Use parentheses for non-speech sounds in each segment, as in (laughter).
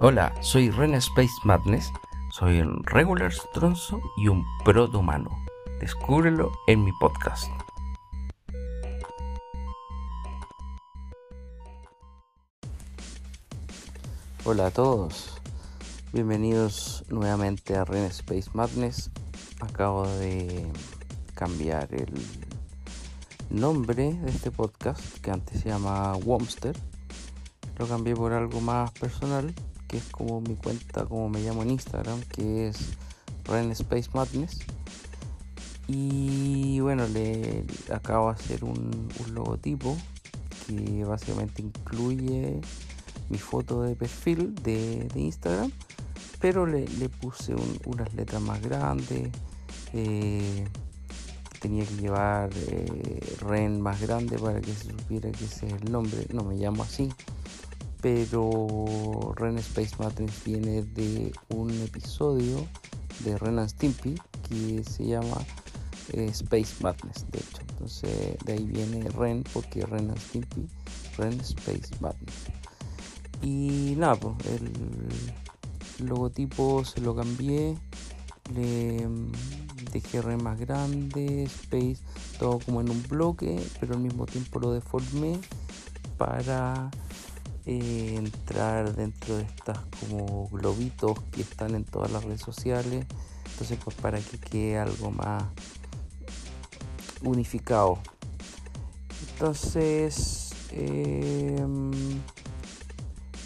Hola, soy Ren Space Madness, soy un regular stronzo y un proto humano. Descúbrelo en mi podcast. Hola a todos, bienvenidos nuevamente a Ren Space Madness. Acabo de cambiar el nombre de este podcast que antes se llama Womster. Lo cambié por algo más personal que es como mi cuenta, como me llamo en Instagram, que es Ren Space Madness. Y bueno, le acabo de hacer un, logotipo que básicamente incluye mi foto de perfil de, Instagram, pero le, puse unas letras más grandes. Eh, tenía que llevar eh, Ren más grande para que se supiera que ese es el nombre. No me llamo así pero Ren Space Matrix viene de un episodio de Ren and Stimpy que se llama eh, Space Madness, de hecho. Entonces de ahí viene Ren porque Ren and Stimpy, Ren Space Madness. Y nada, pues el logotipo se lo cambié, le mm, dejé Ren más grande, Space, todo como en un bloque, pero al mismo tiempo lo deformé para eh, entrar dentro de estas como globitos que están en todas las redes sociales. Entonces, pues para que quede algo más unificado. Entonces, em,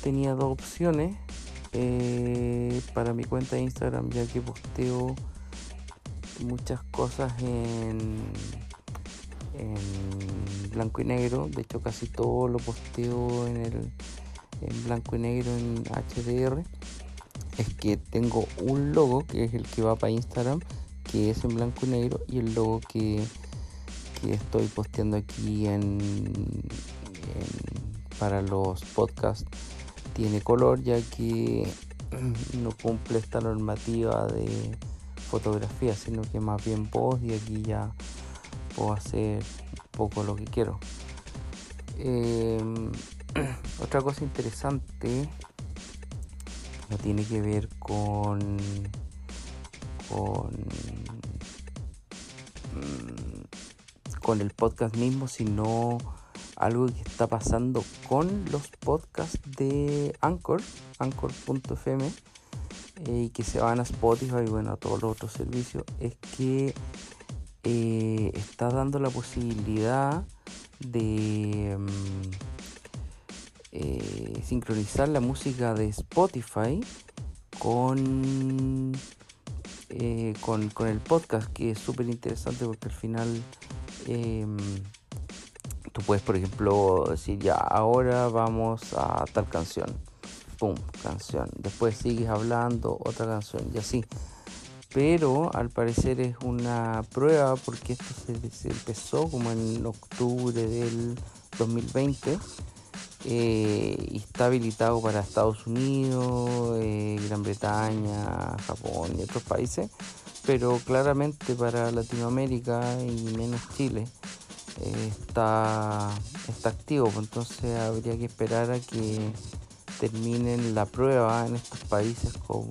tenía dos opciones eh, para mi cuenta de Instagram, ya que posteo muchas cosas en, en blanco y negro. De hecho, casi todo lo posteo en el en blanco y negro en HDR es que tengo un logo que es el que va para Instagram que es en blanco y negro y el logo que, estoy posteando aquí en, para los podcasts tiene color ya que (clears throat) no cumple esta normativa de fotografía sino que más bien voz y aquí ya puedo hacer poco lo que quiero. Em, (clears throat) otra cosa interesante no tiene que ver con con mm, con el podcast mismo sino algo que está pasando con los podcasts de Anchor anchor.fm eh, y que se van a Spotify y bueno a todos los otros servicios es que eh, está dando la posibilidad de mm, eh, sincronizar la música de Spotify con, eh, con, el podcast, que es súper interesante porque al final em, tú puedes, por ejemplo, decir ya, ahora vamos a tal canción. Pum, canción. Después sigues hablando, otra canción y así. Pero al parecer es una prueba porque esto se empezó como en octubre del 2020 eh, y está habilitado para Estados Unidos, eh, Gran Bretaña, Japón y otros países, pero claramente para Latinoamérica y menos Chile eh, está, está activo, entonces habría que esperar a que terminen la prueba en estos países como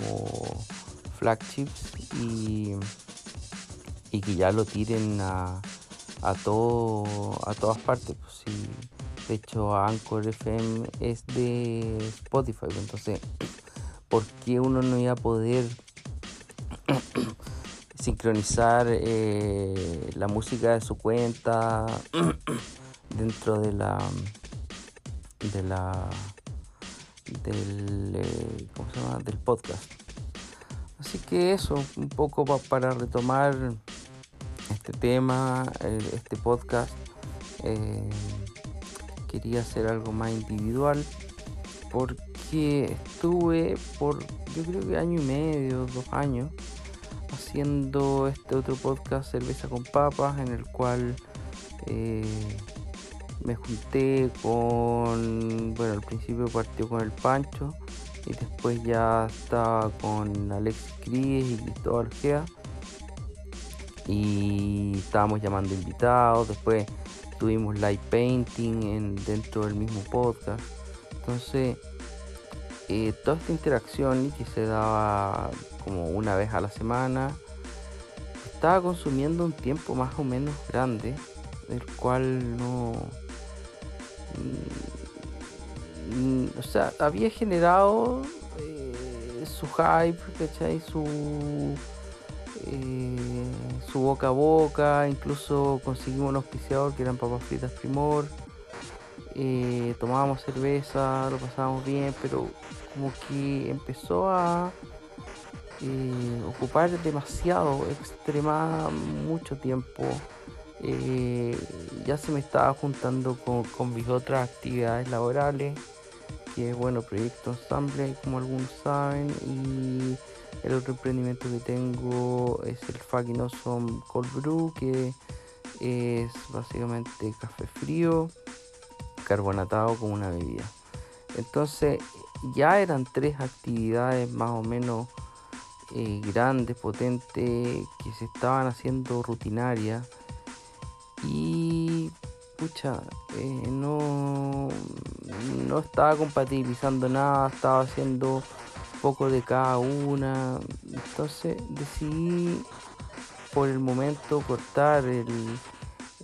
flagships y, y que ya lo tiren a, a, todo, a todas partes. Pues, de hecho, Anchor FM es de Spotify. Entonces, ¿por qué uno no iba a poder (coughs) sincronizar eh, la música de su cuenta (coughs) dentro de la de la del eh, ¿cómo se llama? del podcast así que eso un poco para retomar este tema este podcast eh, quería hacer algo más individual porque estuve por yo creo que año y medio, dos años haciendo este otro podcast Cerveza con Papas en el cual eh, me junté con, bueno al principio partió con el Pancho y después ya estaba con Alex Cries y Cristóbal Gea y estábamos llamando invitados, después tuvimos live painting en, dentro del mismo podcast. Entonces, eh, toda esta interacción que se daba como una vez a la semana estaba consumiendo un tiempo más o menos grande, el cual no... O sea, había generado eh, su hype. Su, eh, su boca a boca, incluso conseguimos un auspiciador que eran papas fritas primor. Eh, tomábamos cerveza, lo pasábamos bien, pero como que empezó a ocupar demasiado, extrema mucho tiempo. Ya se me estaba juntando con, mis otras actividades laborales, que es bueno, proyecto ensamble, como algunos saben, y el otro emprendimiento que tengo es el fucking awesome cold brew, que es básicamente café frío carbonatado como una bebida. Entonces ya eran tres actividades más o menos eh, grandes, potentes, que se estaban haciendo rutinarias y pucha, eh, no, no estaba compatibilizando nada, estaba haciendo poco de cada una. Entonces decidí por el momento cortar el,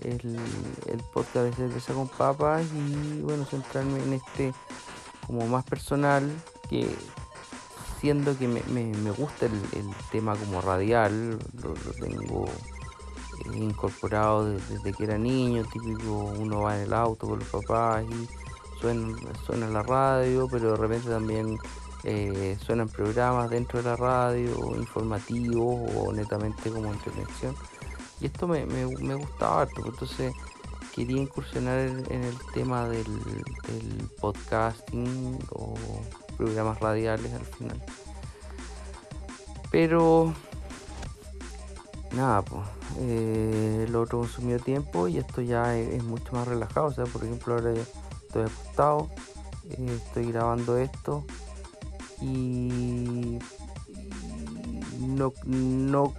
el, el podcast de cerveza con papas y bueno, centrarme en este como más personal que siendo que me, me, gusta el, tema como radial, lo, tengo eh, incorporado desde, que era niño, típico uno va en el auto con los papás y suena, suena la radio, pero de repente también eh, suenan programas dentro de la radio, informativos o netamente como entretención. Y esto me, gustaba harto, pues, entonces quería incursionar en, el tema del, podcasting o programas radiales al final. Pero nada, pues eh, lo otro consumió tiempo y esto ya es, mucho más relajado. O sea, por ejemplo, ahora estoy acostado, eh, estoy grabando esto y no, no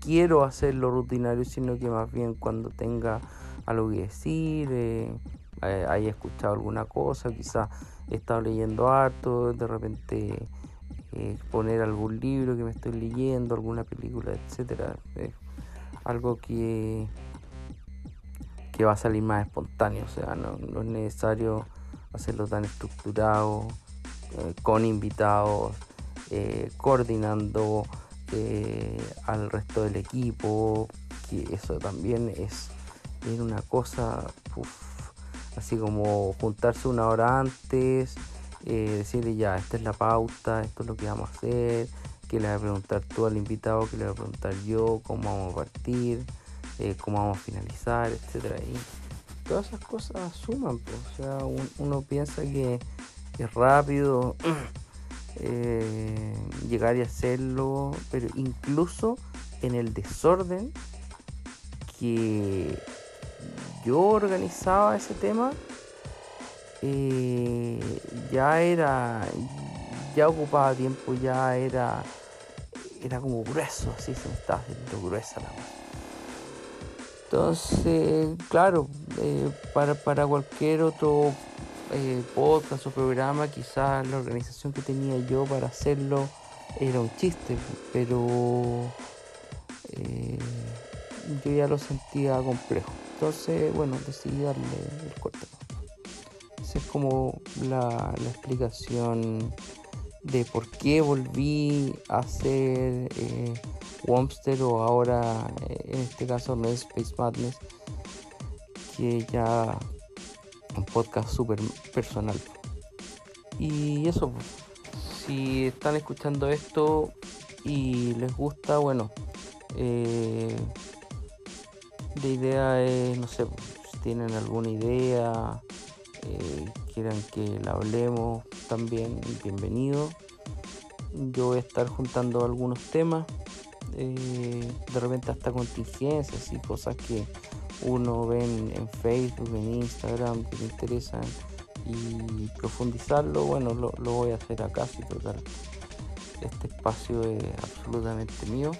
quiero hacerlo rutinario, sino que más bien cuando tenga algo que decir, eh, haya escuchado alguna cosa, quizás he estado leyendo harto, de repente poner algún libro que me estoy leyendo, alguna película, etcétera, algo que que va a salir más espontáneo, o sea, no, es necesario hacerlo tan estructurado, eh, con invitados, coordinando al resto del equipo, que eso también es era una cosa, así como juntarse una hora antes, eh, decirle ya, esta es la pauta, esto es lo que vamos a hacer, que le voy a preguntar tú al invitado, que le voy a preguntar yo, cómo vamos a partir, eh, cómo vamos a finalizar, etcétera. Y todas esas cosas suman, o sea, uno piensa que es rápido (clears throat) eh, llegar y hacerlo, pero incluso en el desorden que yo organizaba ese tema, eh, ya era, ya ocupaba tiempo, ya era, era como grueso, así se me estaba haciendo gruesa la mano. Entonces, claro, eh, para, cualquier otro eh, podcast o programa, quizás la organización que tenía yo para hacerlo era un chiste, pero yo ya lo sentía complejo. Entonces, bueno, decidí darle el corte. Esa es como la, explicación de por qué volví a hacer eh, Womster o ahora eh, en este caso no es Space Madness, que ya un podcast súper personal. Y eso, pues, si están escuchando esto y les gusta, bueno, eh, la idea es, no sé, si tienen alguna idea, eh, quieran que la hablemos también, bienvenido. Yo voy a estar juntando algunos temas, eh, de repente hasta contingencias y cosas que uno ve en, Facebook, en Instagram, que le interesan y profundizarlo, bueno, lo, voy a hacer acá, si total. Este espacio es absolutamente mío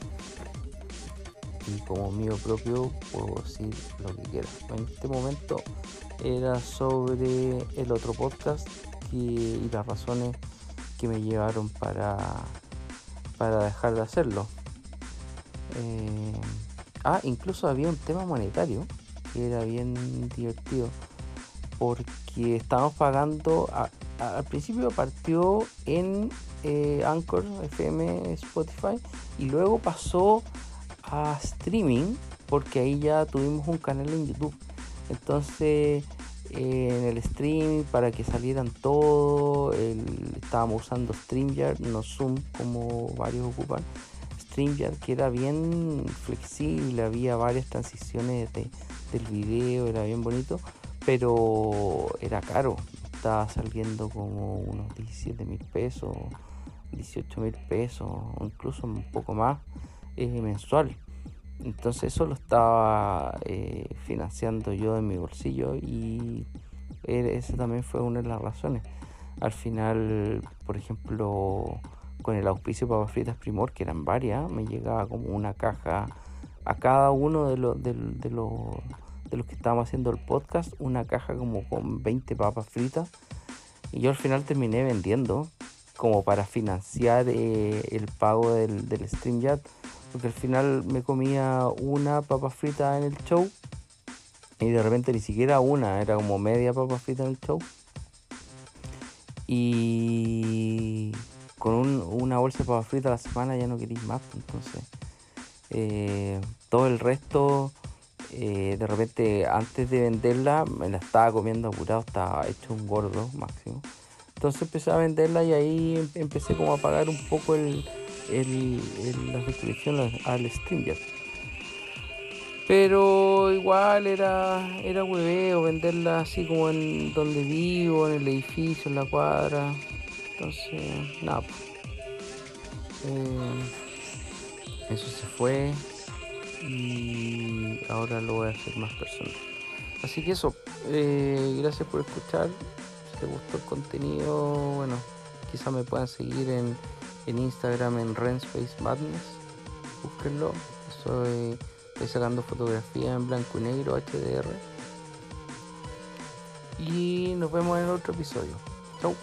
y como mío propio puedo decir lo que quiera. En este momento era sobre el otro podcast y las razones que me llevaron para, para dejar de hacerlo. Eh, ah, incluso había un tema monetario que era bien divertido porque estábamos pagando, al principio partió en eh, Anchor, FM, Spotify y luego pasó a streaming porque ahí ya tuvimos un canal en YouTube. Entonces en el stream para que salieran todo. estábamos usando StreamYard, no Zoom como varios ocupan. StreamYard que era bien flexible, había varias transiciones del video, era bien bonito, pero era caro. Estaba saliendo como unos 17 mil pesos, 18 mil pesos, incluso un poco más eh, mensual. Entonces eso lo estaba eh, financiando yo en mi bolsillo y esa también fue una de las razones. Al final, por ejemplo, con el auspicio de papas fritas Primor, que eran varias, me llegaba como una caja a cada uno de los, de, los, de los que estábamos haciendo el podcast, una caja como con 20 papas fritas. Y yo al final terminé vendiendo como para financiar eh, el pago del, del StreamYard porque al final me comía una papa frita en el show y de repente ni siquiera una, era como media papa frita en el show. Y con una bolsa de papa frita a la semana ya no queréis más, pues, entonces eh, todo el resto eh, de repente antes de venderla me la estaba comiendo apurado, estaba hecho un gordo máximo. Entonces empecé a venderla y ahí em, empecé como a pagar un poco el, el, la suscripción al StreamYard. Pero igual era, era hueveo venderla así como en donde vivo, en el edificio, en la cuadra. Entonces, nada. Eh, eso se fue y ahora lo voy a hacer más personal. Así que eso, eh, gracias por escuchar. Si te gustó el contenido, bueno, quizá me puedan seguir en en Instagram en Renspace Madness. Búsquenlo. Estoy, estoy sacando fotografía en blanco y negro HDR. Y nos vemos en otro episodio. Chau.